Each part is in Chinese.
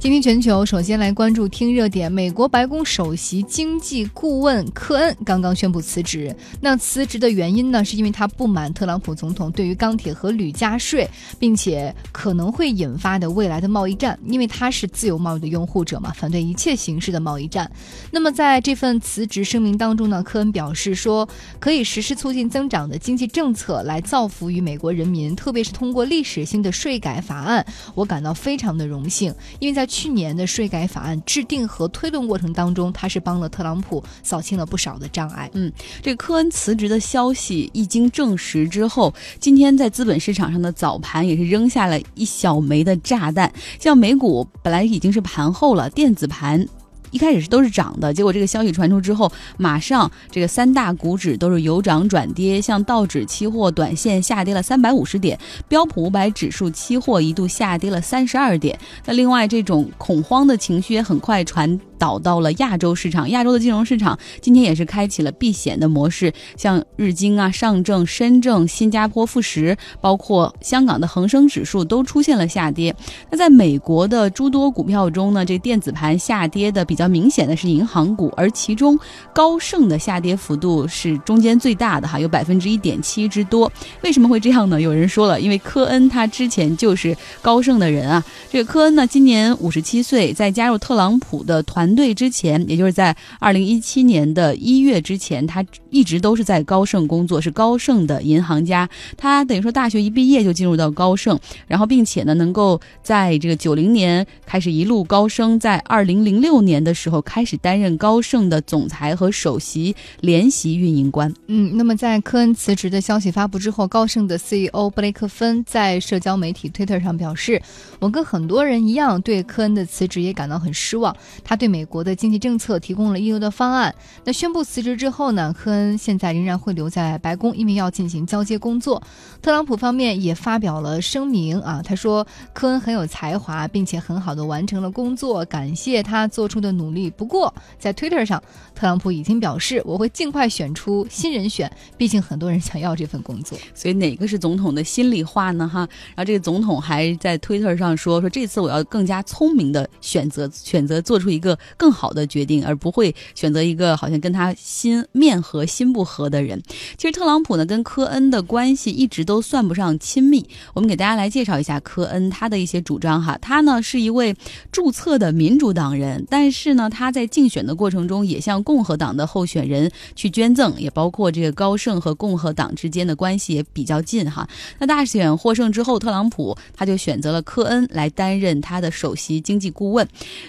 今天全球首先来关注听热点，美国白宫首席经济顾问科恩刚刚宣布辞职。那辞职的原因呢，是因为他不满特朗普总统对于钢铁和铝加税，并且可能会引发的未来的贸易战。因为他是自由贸易的拥护者嘛，反对一切形式的贸易战。那么在这份辞职声明当中呢，科恩表示说，可以实施促进增长的经济政策来造福于美国人民，特别是通过历史性的税改法案，我感到非常的荣幸，因为在去年的税改法案制定和推动过程当中，他是帮了特朗普扫清了不少的障碍。嗯，这科恩辞职的消息一经证实之后，今天在资本市场上的早盘也是扔下了一小枚的炸弹。像美股本来已经是盘后了，电子盘。一开始是都是涨的，结果这个消息传出之后，马上这个三大股指都是由涨转跌，像道指期货短线下跌了三百五十点，标普五百指数期货一度下跌了三十二点。那另外这种恐慌的情绪也很快传。导到了亚洲市场，亚洲的金融市场今天也是开启了避险的模式，像日经啊、上证、深证、新加坡富时，包括香港的恒生指数都出现了下跌。那在美国的诸多股票中呢，这电子盘下跌的比比较明显的是银行股，而其中高盛的下跌幅度是中间最大的哈，有百分之一点七之多。为什么会这样呢？有人说了，因为科恩他之前就是高盛的人啊。这个科恩呢，今年五十七岁，在加入特朗普的团。队之前，也就是在二零一七年的一月之前，他一直都是在高盛工作，是高盛的银行家。他等于说大学一毕业就进入到高盛，然后并且呢，能够在这个九零年开始一路高升，在二零零六年的的时候开始担任高盛的总裁和首席联席运营官。嗯，那么在科恩辞职的消息发布之后，高盛的 CEO 布雷克芬在社交媒体 Twitter 上表示：“我跟很多人一样，对科恩的辞职也感到很失望。他对美。”国的经济政策提供了应有的方案。那宣布辞职之后呢？科恩现在仍然会留在白宫，因为要进行交接工作。特朗普方面也发表了声明啊，他说科恩很有才华，并且很好的完成了工作，感谢他做出的努力。不过在 Twitter 上，特朗普已经表示我会尽快选出新人选，毕竟很多人想要这份工作。所以哪个是总统的心里话呢？哈，然后这个总统还在 Twitter 上说说这次我要更加聪明的选择，选择做出一个。更好的决定，而不会选择一个好像跟他心面和心不合的人。其实特朗普呢跟科恩的关系一直都算不上亲密。我们给大家来介绍一下科恩他的一些主张哈。他呢是一位注册的民主党人，但是是呢他在竞选的过程中也向共和党的候选人去捐赠，也包括这个高盛和共和党之间的关系也比较近哈。那大选获胜之后，特朗普他就选择了科恩来担任他的首席经济顾问。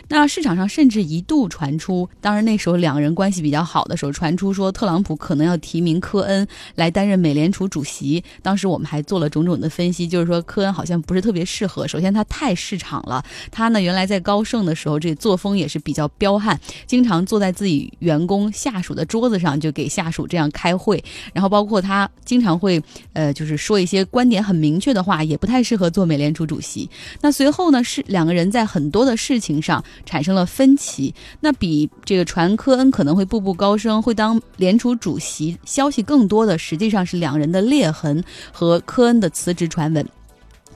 那市场上甚至。一度传出，当然那时候两人关系比较好的时候，传出说特朗普可能要提名科恩来担任美联储主席。当时我们还做了种种的分析，就是说科恩好像不是特别适合。首先他太市场了，他呢原来在高盛的时候，这作风也是比较彪悍，经常坐在自己员工下属的桌子上就给下属这样开会。然后包括他经常会呃就是说一些观点很明确的话，也不太适合做美联储主席。那随后呢是两个人在很多的事情上产生了分歧。那比这个传科恩可能会步步高升，会当联储主席消息更多的，实际上是两人的裂痕和科恩的辞职传闻。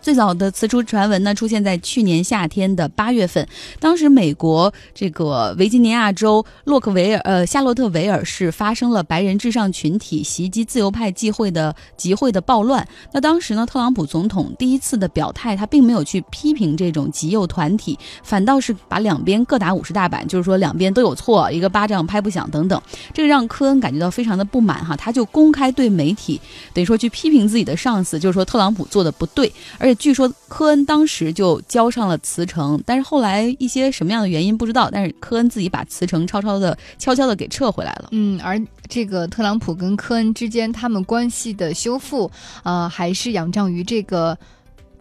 最早的辞职传闻呢，出现在去年夏天的八月份。当时美国这个维吉尼亚州洛克维尔呃夏洛特维尔市发生了白人至上群体袭击自由派集会的集会的暴乱。那当时呢，特朗普总统第一次的表态，他并没有去批评这种极右团体，反倒是把两边各打五十大板，就是说两边都有错，一个巴掌拍不响等等。这个让科恩感觉到非常的不满哈，他就公开对媒体等于说去批评自己的上司，就是说特朗普做的不对，而且。据说科恩当时就交上了辞呈，但是后来一些什么样的原因不知道，但是科恩自己把辞呈悄悄的、悄悄的给撤回来了。嗯，而这个特朗普跟科恩之间他们关系的修复，呃，还是仰仗于这个。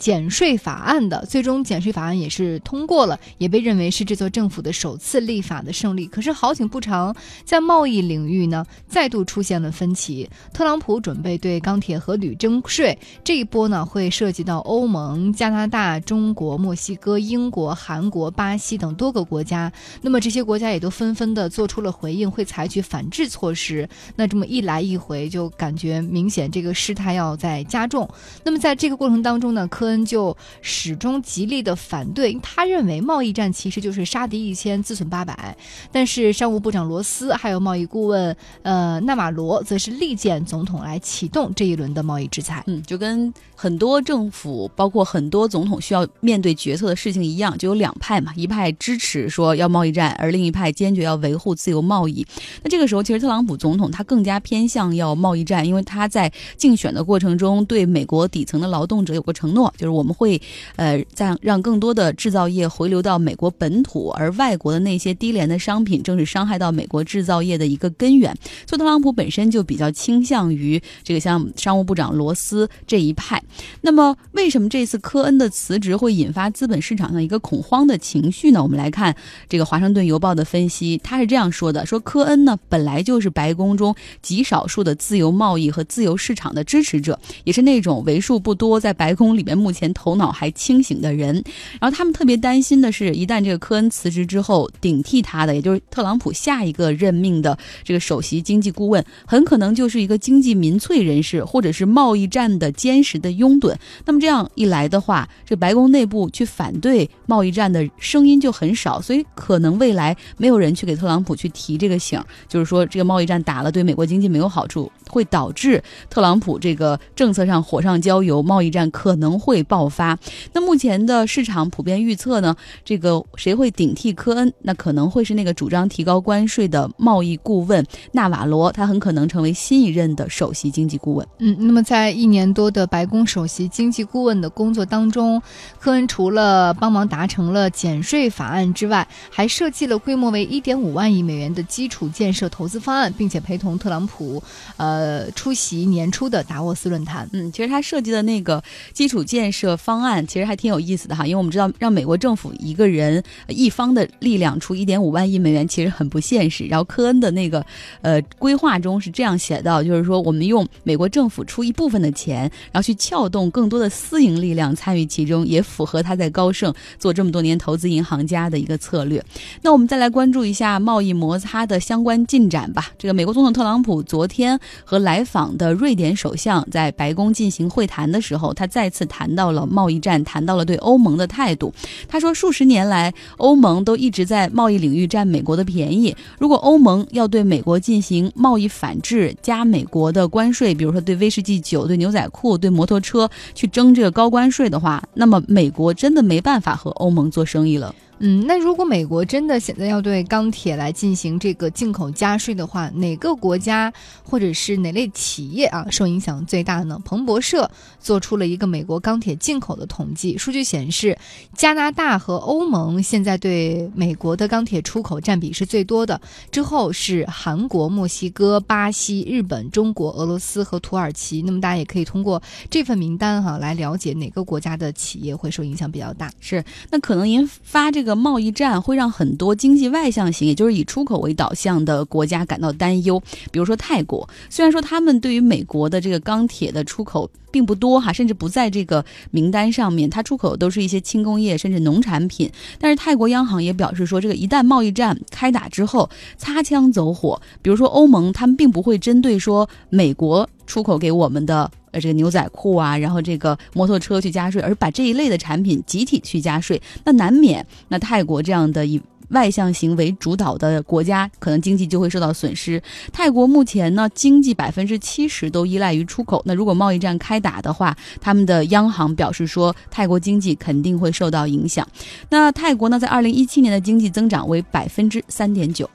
减税法案的最终减税法案也是通过了，也被认为是这座政府的首次立法的胜利。可是好景不长，在贸易领域呢，再度出现了分歧。特朗普准备对钢铁和铝征税，这一波呢会涉及到欧盟、加拿大、中国、墨西哥、英国、韩国、巴西等多个国家。那么这些国家也都纷纷的做出了回应，会采取反制措施。那这么一来一回，就感觉明显这个事态要在加重。那么在这个过程当中呢，科恩就始终极力的反对，他认为贸易战其实就是杀敌一千自损八百。但是商务部长罗斯还有贸易顾问呃纳瓦罗则是力荐总统来启动这一轮的贸易制裁。嗯，就跟很多政府包括很多总统需要面对决策的事情一样，就有两派嘛，一派支持说要贸易战，而另一派坚决要维护自由贸易。那这个时候，其实特朗普总统他更加偏向要贸易战，因为他在竞选的过程中对美国底层的劳动者有个承诺，就是我们会，呃，在让更多的制造业回流到美国本土，而外国的那些低廉的商品正是伤害到美国制造业的一个根源。所以特朗普本身就比较倾向于这个像商务部长罗斯这一派。那么，为什么这次科恩的辞职会引发资本市场上一个恐慌的情绪呢？我们来看这个《华盛顿邮报》的分析，他是这样说的：说科恩呢本来就是白宫中极少数的自由贸易和自由市场的支持者，也是那种为数不多在白宫里面目前头脑还清醒的人。然后他们特别担心的是，一旦这个科恩辞职之后，顶替他的，也就是特朗普下一个任命的这个首席经济顾问，很可能就是一个经济民粹人士，或者是贸易战的坚实的拥趸。那么这样一来的话，这白宫内部去反对贸易战的声音就很少，所以可能未来没有人去给特朗普去提这个醒，就是说这个贸易战打了对美国经济没有好处，会导致特朗普这个政策上火上浇油，贸易战可能会爆发。那目前的市场普遍预测呢，这个谁会顶替科恩？那可能会是那个主张提高关税的贸易顾问纳瓦罗，他很可能成为新一任的首席经济顾问。嗯，那么在一年多的白宫首席经济顾问的工作当中，科恩除了帮忙达成了减税法案之外，还设计了规模为一点五万亿美元的基础建设投资方案，并且陪同特朗普，呃，出席年初的达沃斯论坛。嗯，其实他设计的那个基础建建设方案其实还挺有意思的哈，因为我们知道让美国政府一个人一方的力量出一点五万亿美元其实很不现实。然后科恩的那个呃规划中是这样写到，就是说我们用美国政府出一部分的钱，然后去撬动更多的私营力量参与其中，也符合他在高盛做这么多年投资银行家的一个策略。那我们再来关注一下贸易摩擦的相关进展吧。这个美国总统特朗普昨天和来访的瑞典首相在白宫进行会谈的时候，他再次谈谈到了贸易战，谈到了对欧盟的态度。他说，数十年来，欧盟都一直在贸易领域占美国的便宜。如果欧盟要对美国进行贸易反制，加美国的关税，比如说对威士忌酒、对牛仔裤、对摩托车去征这个高关税的话，那么美国真的没办法和欧盟做生意了。嗯，那如果美国真的现在要对钢铁来进行这个进口加税的话，哪个国家或者是哪类企业啊受影响最大呢？彭博社做出了一个美国钢铁进口的统计数据显示，加拿大和欧盟现在对美国的钢铁出口占比是最多的，之后是韩国、墨西哥、巴西、日本、中国、俄罗斯和土耳其。那么大家也可以通过这份名单哈来了解哪个国家的企业会受影响比较大。是，那可能引发这个。贸易战会让很多经济外向型，也就是以出口为导向的国家感到担忧。比如说泰国，虽然说他们对于美国的这个钢铁的出口并不多哈，甚至不在这个名单上面，它出口都是一些轻工业甚至农产品。但是泰国央行也表示说，这个一旦贸易战开打之后，擦枪走火，比如说欧盟，他们并不会针对说美国出口给我们的。呃，这个牛仔裤啊，然后这个摩托车去加税，而把这一类的产品集体去加税，那难免那泰国这样的以外向型为主导的国家，可能经济就会受到损失。泰国目前呢，经济百分之七十都依赖于出口，那如果贸易战开打的话，他们的央行表示说，泰国经济肯定会受到影响。那泰国呢，在二零一七年的经济增长为百分之三点九。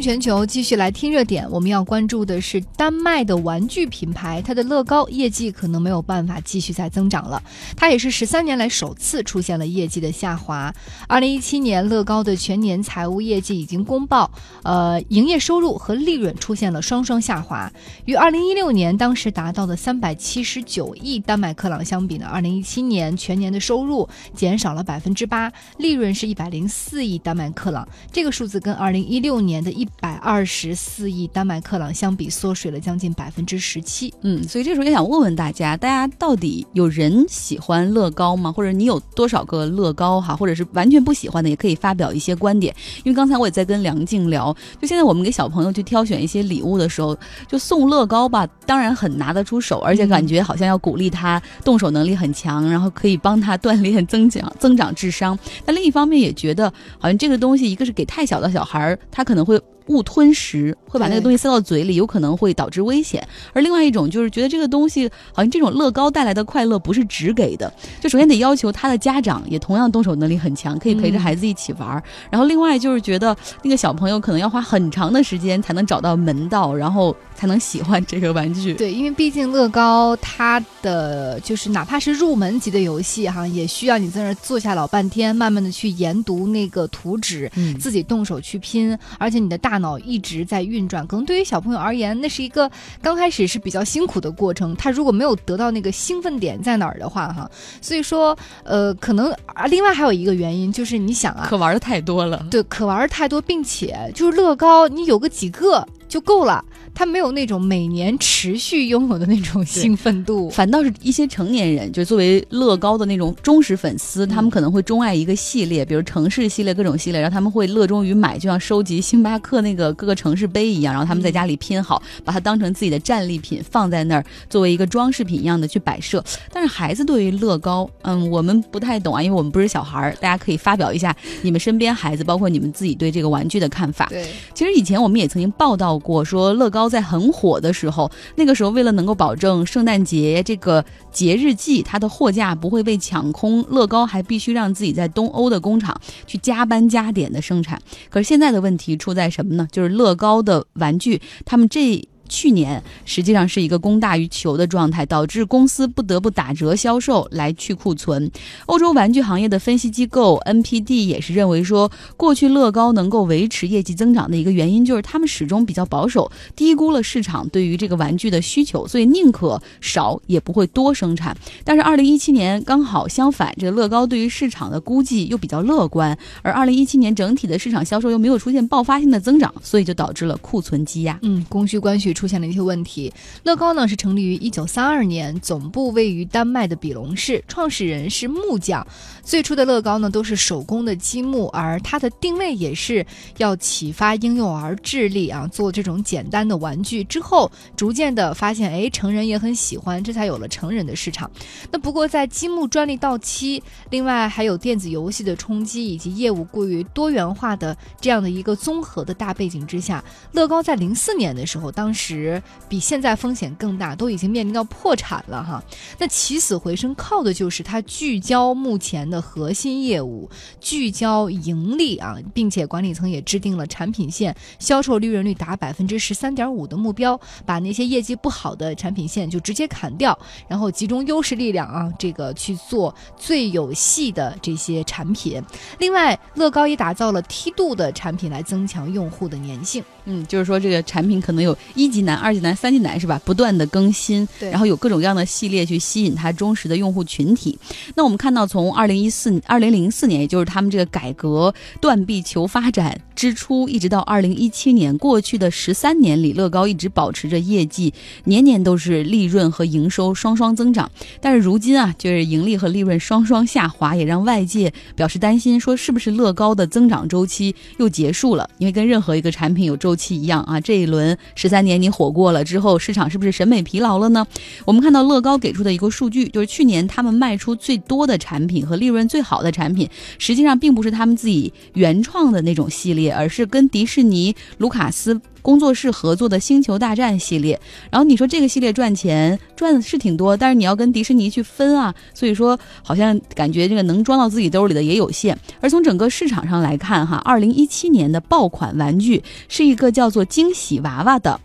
全球继续来听热点，我们要关注的是丹麦的玩具品牌，它的乐高业绩可能没有办法继续再增长了。它也是十三年来首次出现了业绩的下滑。二零一七年，乐高的全年财务业绩已经公报，呃，营业收入和利润出现了双双下滑。与二零一六年当时达到的三百七十九亿丹麦克朗相比呢，二零一七年全年的收入减少了百分之八，利润是一百零四亿丹麦克朗。这个数字跟二零一六年的一百二十四亿丹麦克朗，相比缩水了将近百分之十七。嗯，所以这时候也想问问大家，大家到底有人喜欢乐高吗？或者你有多少个乐高哈？或者是完全不喜欢的，也可以发表一些观点。因为刚才我也在跟梁静聊，就现在我们给小朋友去挑选一些礼物的时候，就送乐高吧，当然很拿得出手，而且感觉好像要鼓励他动手能力很强，然后可以帮他锻炼增强增长智商。但另一方面也觉得，好像这个东西一个是给太小的小孩儿，他可能会。误吞食会把那个东西塞到嘴里，有可能会导致危险。而另外一种就是觉得这个东西好像这种乐高带来的快乐不是只给的，就首先得要求他的家长也同样动手能力很强，可以陪着孩子一起玩。然后另外就是觉得那个小朋友可能要花很长的时间才能找到门道，然后才能喜欢这个玩具。对，因为毕竟乐高它的就是哪怕是入门级的游戏哈，也需要你在那坐下老半天，慢慢的去研读那个图纸，自己动手去拼，而且你的大。脑一直在运转，可能对于小朋友而言，那是一个刚开始是比较辛苦的过程。他如果没有得到那个兴奋点在哪儿的话，哈，所以说，呃，可能啊，另外还有一个原因就是你想啊，可玩的太多了，对，可玩的太多，并且就是乐高，你有个几个就够了。他没有那种每年持续拥有的那种兴奋度，反倒是一些成年人，就作为乐高的那种忠实粉丝，他们可能会钟爱一个系列，比如城市系列、各种系列，然后他们会乐衷于买，就像收集星巴克那个各个城市杯一样，然后他们在家里拼好，把它当成自己的战利品放在那儿，作为一个装饰品一样的去摆设。但是孩子对于乐高，嗯，我们不太懂啊，因为我们不是小孩儿，大家可以发表一下你们身边孩子，包括你们自己对这个玩具的看法。对，其实以前我们也曾经报道过，说乐。高在很火的时候，那个时候为了能够保证圣诞节这个节日季它的货架不会被抢空，乐高还必须让自己在东欧的工厂去加班加点的生产。可是现在的问题出在什么呢？就是乐高的玩具，他们这。去年实际上是一个供大于求的状态，导致公司不得不打折销售来去库存。欧洲玩具行业的分析机构 NPD 也是认为说，过去乐高能够维持业绩增长的一个原因就是他们始终比较保守，低估了市场对于这个玩具的需求，所以宁可少也不会多生产。但是二零一七年刚好相反，这个乐高对于市场的估计又比较乐观，而二零一七年整体的市场销售又没有出现爆发性的增长，所以就导致了库存积压。嗯，供需关系。出现了一些问题。乐高呢是成立于一九三二年，总部位于丹麦的比隆市，创始人是木匠。最初的乐高呢都是手工的积木，而它的定位也是要启发婴幼儿智力啊，做这种简单的玩具。之后逐渐的发现，哎，成人也很喜欢，这才有了成人的市场。那不过在积木专利到期，另外还有电子游戏的冲击，以及业务过于多元化的这样的一个综合的大背景之下，乐高在零四年的时候，当时。时比现在风险更大，都已经面临到破产了哈。那起死回生靠的就是它聚焦目前的核心业务，聚焦盈利啊，并且管理层也制定了产品线销售利润率达百分之十三点五的目标，把那些业绩不好的产品线就直接砍掉，然后集中优势力量啊，这个去做最有戏的这些产品。另外，乐高也打造了梯度的产品来增强用户的粘性。嗯，就是说这个产品可能有一级难、二级难、三级难，是吧？不断的更新，然后有各种各样的系列去吸引他忠实的用户群体。那我们看到，从二零一四、二零零四年，也就是他们这个改革断臂求发展之初，一直到二零一七年，过去的十三年里，乐高一直保持着业绩年年都是利润和营收双双增长。但是如今啊，就是盈利和利润双双下滑，也让外界表示担心，说是不是乐高的增长周期又结束了？因为跟任何一个产品有周。周期一样啊，这一轮十三年你火过了之后，市场是不是审美疲劳了呢？我们看到乐高给出的一个数据，就是去年他们卖出最多的产品和利润最好的产品，实际上并不是他们自己原创的那种系列，而是跟迪士尼、卢卡斯。工作室合作的《星球大战》系列，然后你说这个系列赚钱赚的是挺多，但是你要跟迪士尼去分啊，所以说好像感觉这个能装到自己兜里的也有限。而从整个市场上来看，哈，二零一七年的爆款玩具是一个叫做惊喜娃娃的。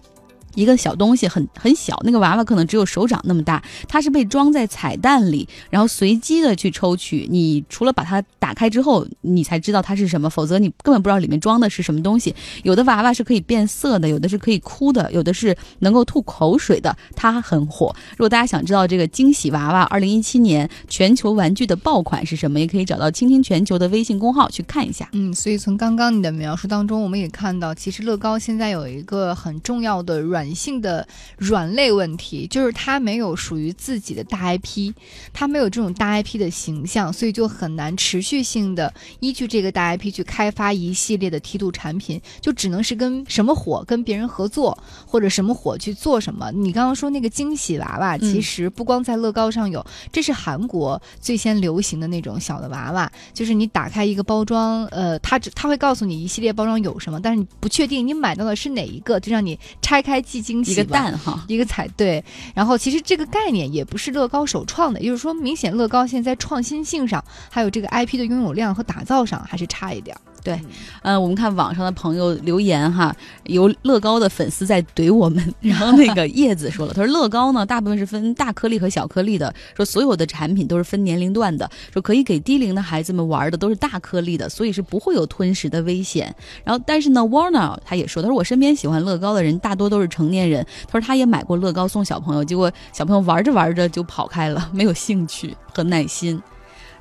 一个小东西，很很小，那个娃娃可能只有手掌那么大，它是被装在彩蛋里，然后随机的去抽取。你除了把它打开之后，你才知道它是什么，否则你根本不知道里面装的是什么东西。有的娃娃是可以变色的，有的是可以哭的，有的是能够吐口水的，它很火。如果大家想知道这个惊喜娃娃二零一七年全球玩具的爆款是什么，也可以找到倾听全球的微信公号去看一下。嗯，所以从刚刚你的描述当中，我们也看到，其实乐高现在有一个很重要的软性的软肋问题，就是他没有属于自己的大 IP，他没有这种大 IP 的形象，所以就很难持续性的依据这个大 IP 去开发一系列的梯度产品，就只能是跟什么火跟别人合作，或者什么火去做什么。你刚刚说那个惊喜娃娃，其实不光在乐高上有，这是韩国最先流行的那种小的娃娃，就是你打开一个包装，呃，它只它会告诉你一系列包装有什么，但是你不确定你买到的是哪一个，就让你拆开即惊喜。一个蛋哈，一个彩对。然后其实这个概念也不是乐高首创的，也就是说，明显乐高现在创新性上，还有这个 IP 的拥有量和打造上还是差一点。对，嗯，我们看网上的朋友留言哈，有乐高的粉丝在怼我们，然后那个叶子说了，他说乐高呢大部分是分大颗粒和小颗粒的，说所有的产品都是分年龄段的，说可以给低龄的孩子们玩的都是大颗粒的，所以是不会有吞食的危险。然后但是呢，Warner 他也说，他说我身边喜欢乐高的人大多都是成年人，他说他也买过乐高送小朋友，结果小朋友玩着玩着就跑开了，没有兴趣和耐心。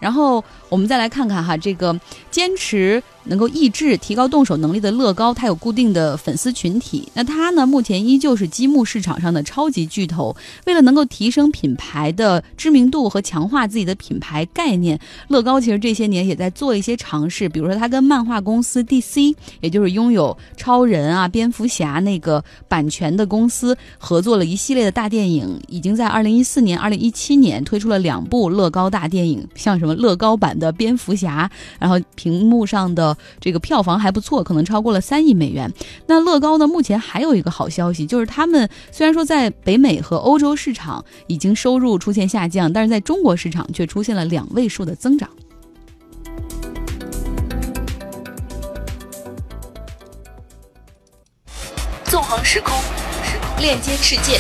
然后我们再来看看哈，这个坚持。能够抑制、提高动手能力的乐高，它有固定的粉丝群体。那它呢，目前依旧是积木市场上的超级巨头。为了能够提升品牌的知名度和强化自己的品牌概念，乐高其实这些年也在做一些尝试。比如说，它跟漫画公司 DC，也就是拥有超人啊、蝙蝠侠那个版权的公司，合作了一系列的大电影。已经在2014年、2017年推出了两部乐高大电影，像什么乐高版的蝙蝠侠，然后屏幕上的。这个票房还不错，可能超过了三亿美元。那乐高呢？目前还有一个好消息，就是他们虽然说在北美和欧洲市场已经收入出现下降，但是在中国市场却出现了两位数的增长。纵横时空，链接世界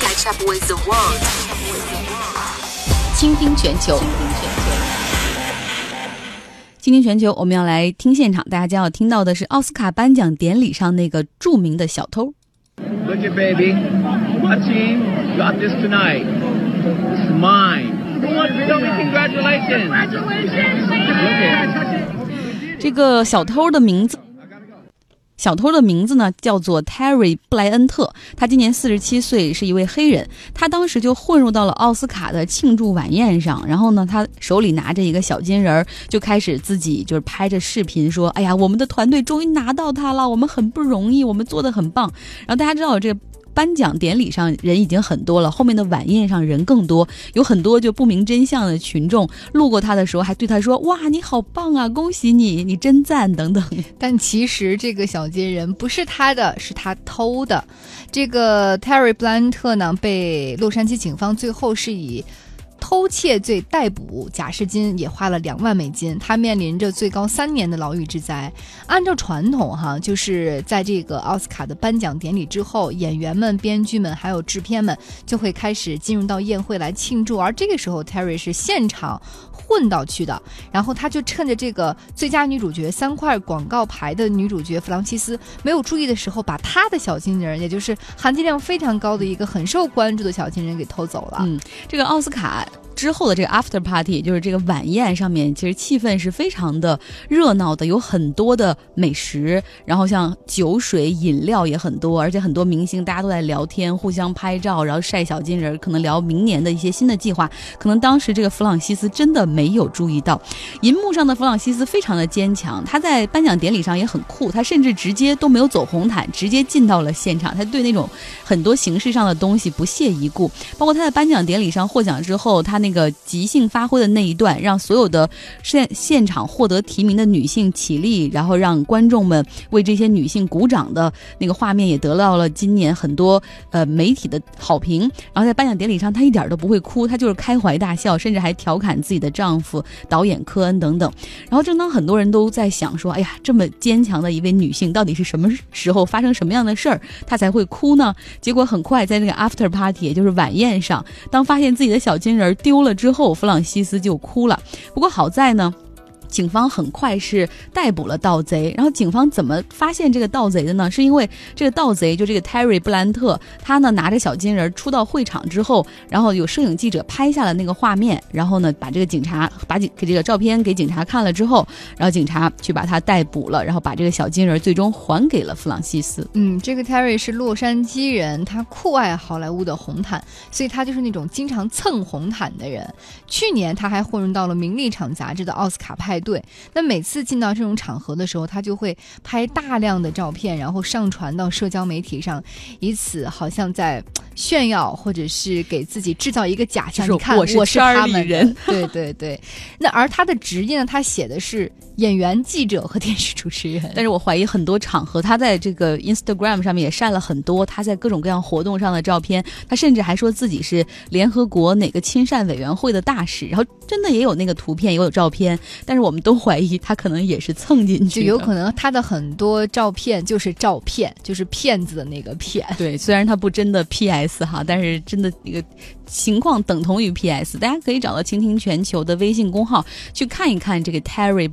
，I shop with the world，，倾听全球。今天全球，我们要来听现场，大家将要听到的是奥斯卡颁奖典礼上那个著名的小偷。Look at baby, my team got this tonight. This is mine. Come on, baby, congratulations. Congratulations. 这个小偷的名字。小偷的名字呢叫做 Terry 布莱恩特，他今年四十七岁，是一位黑人。他当时就混入到了奥斯卡的庆祝晚宴上，然后呢，他手里拿着一个小金人儿，就开始自己就是拍着视频说：“哎呀，我们的团队终于拿到他了，我们很不容易，我们做的很棒。”然后大家知道这个。颁奖典礼上人已经很多了，后面的晚宴上人更多，有很多就不明真相的群众路过他的时候，还对他说：“哇，你好棒啊，恭喜你，你真赞等等。”但其实这个小金人不是他的，是他偷的。这个 Terry 布兰特呢，被洛杉矶警方最后是以。偷窃罪逮捕，假释金也花了两万美金，他面临着最高三年的牢狱之灾。按照传统，哈，就是在这个奥斯卡的颁奖典礼之后，演员们、编剧们还有制片们就会开始进入到宴会来庆祝，而这个时候，Terry 是现场混到去的，然后他就趁着这个最佳女主角三块广告牌的女主角弗朗西斯没有注意的时候，把他的小金人，也就是含金量非常高的一个很受关注的小金人给偷走了。嗯，这个奥斯卡。之后的这个 after party，就是这个晚宴上面，其实气氛是非常的热闹的，有很多的美食，然后像酒水、饮料也很多，而且很多明星大家都在聊天，互相拍照，然后晒小金人，可能聊明年的一些新的计划。可能当时这个弗朗西斯真的没有注意到，银幕上的弗朗西斯非常的坚强，他在颁奖典礼上也很酷，他甚至直接都没有走红毯，直接进到了现场，他对那种很多形式上的东西不屑一顾，包括他在颁奖典礼上获奖之后，他那。那个即兴发挥的那一段，让所有的现现场获得提名的女性起立，然后让观众们为这些女性鼓掌的那个画面，也得到了今年很多呃媒体的好评。然后在颁奖典礼上，她一点都不会哭，她就是开怀大笑，甚至还调侃自己的丈夫导演科恩等等。然后正当很多人都在想说，哎呀，这么坚强的一位女性，到底是什么时候发生什么样的事儿，她才会哭呢？结果很快在那个 after party，也就是晚宴上，当发现自己的小金人丢了之后，弗朗西斯就哭了。不过好在呢。警方很快是逮捕了盗贼，然后警方怎么发现这个盗贼的呢？是因为这个盗贼就这个 Terry 布兰特，他呢拿着小金人出到会场之后，然后有摄影记者拍下了那个画面，然后呢把这个警察把警给这个照片给警察看了之后，然后警察去把他逮捕了，然后把这个小金人最终还给了弗朗西斯。嗯，这个 Terry 是洛杉矶人，他酷爱好莱坞的红毯，所以他就是那种经常蹭红毯的人。去年他还混入到了《名利场》杂志的奥斯卡派。对，那每次进到这种场合的时候，他就会拍大量的照片，然后上传到社交媒体上，以此好像在炫耀，或者是给自己制造一个假象。你看，我是他们人。对对对。那而他的职业呢？他写的是演员、记者和电视主持人。但是我怀疑很多场合，他在这个 Instagram 上面也晒了很多他在各种各样活动上的照片。他甚至还说自己是联合国哪个亲善委员会的大使。然后真的也有那个图片，也有照片。但是我们。都怀疑他可能也是蹭进去，就有可能他的很多照片就是照片，就是骗子的那个骗。对，虽然他不真的 PS 哈，但是真的那个。情况等同于 PS，大家可以找到倾听全球的微信公号去看一看这个 Terry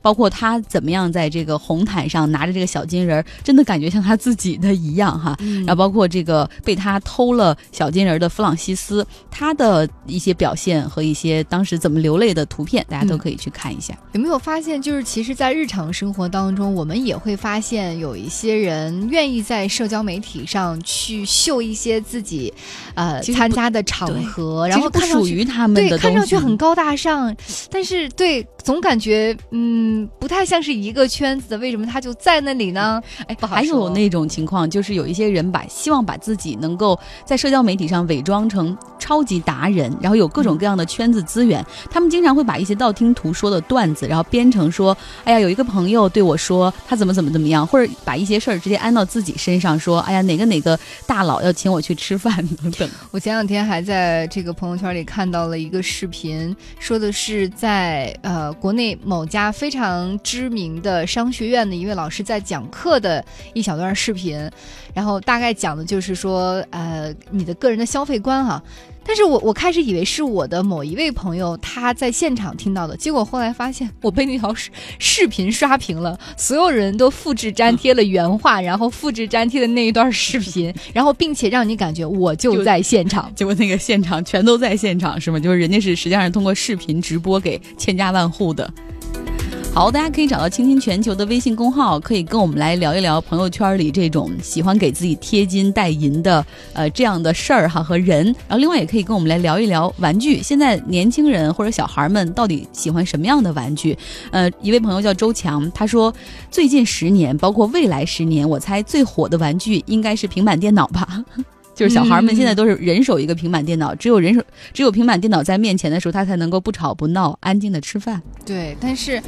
包括他怎么样在这个红毯上拿着这个小金人，真的感觉像他自己的一样哈。然后包括这个被他偷了小金人的弗朗西斯，他的一些表现和一些当时怎么流泪的图片，大家都可以去看一下。有没有发现，就是其实，在日常生活当中，我们也会发现有一些人愿意在社交媒体上去秀一些自己，呃，参加的。场合，然后不属于他们的对，看上去很高大上，但是对，总感觉嗯不太像是一个圈子的。为什么他就在那里呢？哎，不还有那种情况，就是有一些人把希望把自己能够在社交媒体上伪装成超级达人，然后有各种各样的圈子资源。他们经常会把一些道听途说的段子，然后编成说：“哎呀，有一个朋友对我说他怎么怎么怎么样。”或者把一些事儿直接安到自己身上，说：“哎呀，哪个哪个大佬要请我去吃饭等等。”我前两天。还在这个朋友圈里看到了一个视频，说的是在呃国内某家非常知名的商学院的一位老师在讲课的一小段视频，然后大概讲的就是说呃你的个人的消费观哈。但是我我开始以为是我的某一位朋友他在现场听到的，结果后来发现 我被那条视视频刷屏了，所有人都复制粘贴了原话，然后复制粘贴的那一段视频，然后并且让你感觉我就在现场，结果那个现场全都在现场是吗？就是人家是实际上是通过视频直播给千家万户的。好，大家可以找到“倾听全球”的微信公号，可以跟我们来聊一聊朋友圈里这种喜欢给自己贴金戴银的呃这样的事儿哈和人。然后另外也可以跟我们来聊一聊玩具，现在年轻人或者小孩们到底喜欢什么样的玩具？呃，一位朋友叫周强，他说最近十年，包括未来十年，我猜最火的玩具应该是平板电脑吧。就是小孩们现在都是人手一个平板电脑，只有人手只有平板电脑在面前的时候，他才能够不吵不闹，安静的吃饭。对，但是。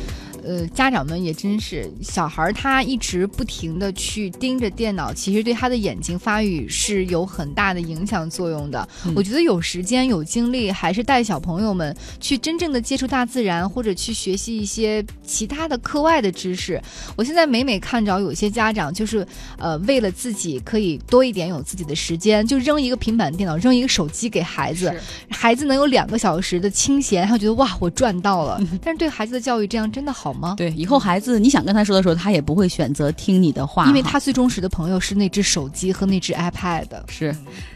呃，家长们也真是，小孩儿他一直不停的去盯着电脑，其实对他的眼睛发育是有很大的影响作用的。我觉得有时间有精力，还是带小朋友们去真正的接触大自然，或者去学习一些其他的课外的知识。我现在每每看着有些家长，就是呃，为了自己可以多一点有自己的时间，就扔一个平板电脑，扔一个手机给孩子，孩子能有两个小时的清闲，他觉得哇，我赚到了。但是对孩子的教育，这样真的好。好吗？对，以后孩子你想跟他说的时候，他也不会选择听你的话，因为他最忠实的朋友是那只手机和那只 iPad。是，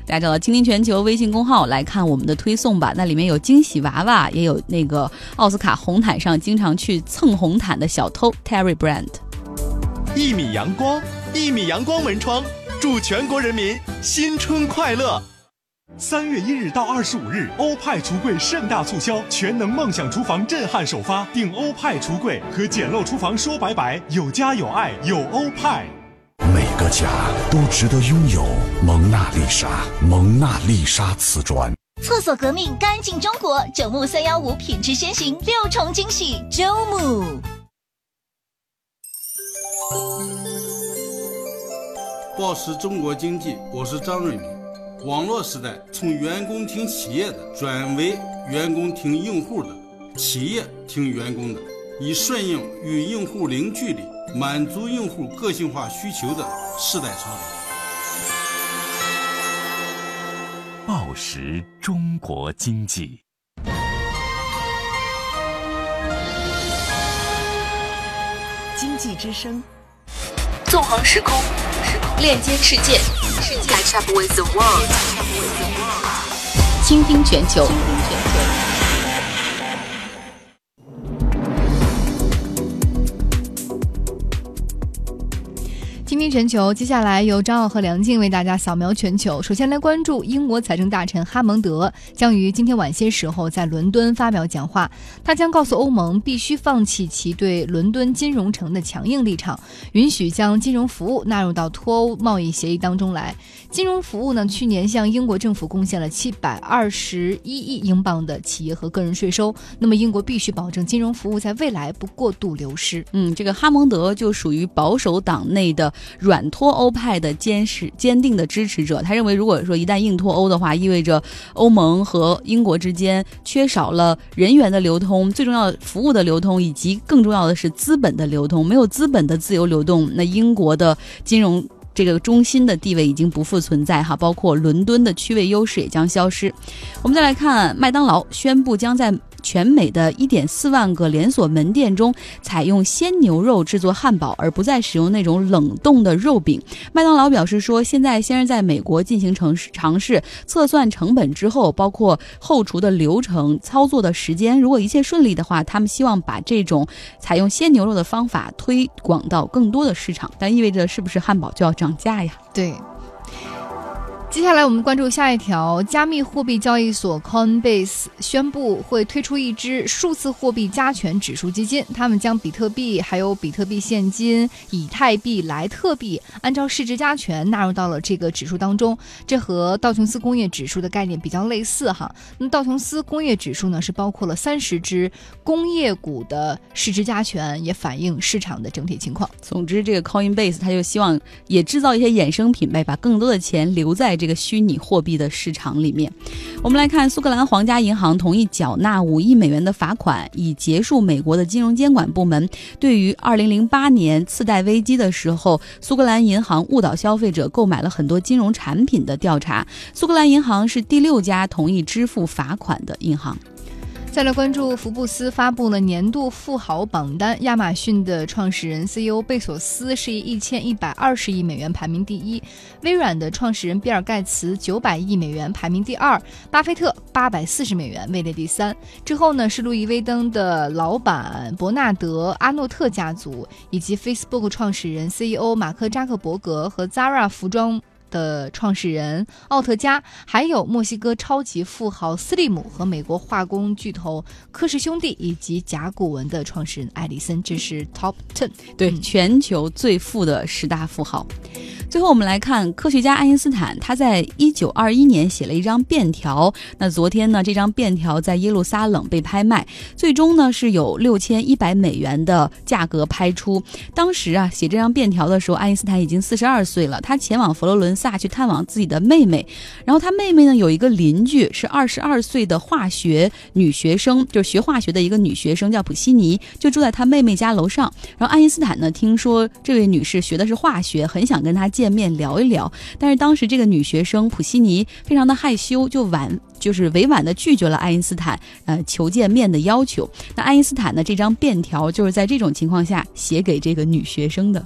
大家找到“倾听全球”微信公号来看我们的推送吧，那里面有惊喜娃娃，也有那个奥斯卡红毯上经常去蹭红毯的小偷 Terry Brand。一米阳光，一米阳光门窗，祝全国人民新春快乐。三月一日到二十五日，欧派橱柜盛大促销，全能梦想厨房震撼首发，订欧派橱柜和简陋厨房说拜拜，有家有爱有欧派。每个家都值得拥有蒙娜丽莎，蒙娜丽莎瓷砖。厕所革命，干净中国。九牧三幺五品质先行，六重惊喜，周牧。报时中国经济，我是张瑞敏。网络时代，从员工听企业的，转为员工听用户的，企业听员工的，以顺应与用户零距离、满足用户个性化需求的时代潮流。报时中国经济，经济之声，纵横时空，链接世界，catch up with the world，倾听全球。倾听全球，接下来由张奥和梁静为大家扫描全球。首先来关注英国财政大臣哈蒙德将于今天晚些时候在伦敦发表讲话，他将告诉欧盟必须放弃其对伦敦金融城的强硬立场，允许将金融服务纳入到脱欧贸易协议当中来。金融服务呢，去年向英国政府贡献了七百二十一亿英镑的企业和个人税收。那么英国必须保证金融服务在未来不过度流失。嗯，这个哈蒙德就属于保守党内的。软脱欧派的坚实坚定的支持者，他认为，如果说一旦硬脱欧的话，意味着欧盟和英国之间缺少了人员的流通，最重要的服务的流通，以及更重要的是资本的流通。没有资本的自由流动，那英国的金融这个中心的地位已经不复存在哈，包括伦敦的区位优势也将消失。我们再来看，麦当劳宣布将在。全美的一点四万个连锁门店中，采用鲜牛肉制作汉堡，而不再使用那种冷冻的肉饼。麦当劳表示说，现在先是在美国进行尝试，尝试测算成本之后，包括后厨的流程、操作的时间，如果一切顺利的话，他们希望把这种采用鲜牛肉的方法推广到更多的市场。但意味着是不是汉堡就要涨价呀？对。接下来我们关注下一条，加密货币交易所 Coinbase 宣布会推出一支数字货币加权指数基金，他们将比特币、还有比特币现金、以太币、莱特币按照市值加权纳入到了这个指数当中。这和道琼斯工业指数的概念比较类似哈。那道琼斯工业指数呢是包括了三十只工业股的市值加权，也反映市场的整体情况。总之，这个 Coinbase 它就希望也制造一些衍生品呗，把更多的钱留在。这这个虚拟货币的市场里面，我们来看苏格兰皇家银行同意缴纳五亿美元的罚款，以结束美国的金融监管部门对于二零零八年次贷危机的时候，苏格兰银行误导消费者购买了很多金融产品的调查。苏格兰银行是第六家同意支付罚款的银行。再来关注，福布斯发布了年度富豪榜单，亚马逊的创始人 CEO 贝索斯是以一千一百二十亿美元排名第一，微软的创始人比尔盖茨九百亿美元排名第二，巴菲特八百四十美元位列第三。之后呢是路易威登的老板伯纳德阿诺特家族，以及 Facebook 创始人 CEO 马克扎克伯格和 Zara 服装。的创始人奥特加，还有墨西哥超级富豪斯利姆和美国化工巨头科氏兄弟以及甲骨文的创始人艾里森，这是 Top Ten，对全球最富的十大富豪。最后，我们来看科学家爱因斯坦，他在一九二一年写了一张便条。那昨天呢，这张便条在耶路撒冷被拍卖，最终呢是有六千一百美元的价格拍出。当时啊，写这张便条的时候，爱因斯坦已经四十二岁了。他前往佛罗伦萨去探望自己的妹妹，然后他妹妹呢有一个邻居是二十二岁的化学女学生，就是学化学的一个女学生，叫普西尼，就住在他妹妹家楼上。然后爱因斯坦呢听说这位女士学的是化学，很想跟她见。见面聊一聊，但是当时这个女学生普西尼非常的害羞，就婉就是委婉的拒绝了爱因斯坦呃求见面的要求。那爱因斯坦呢这张便条就是在这种情况下写给这个女学生的。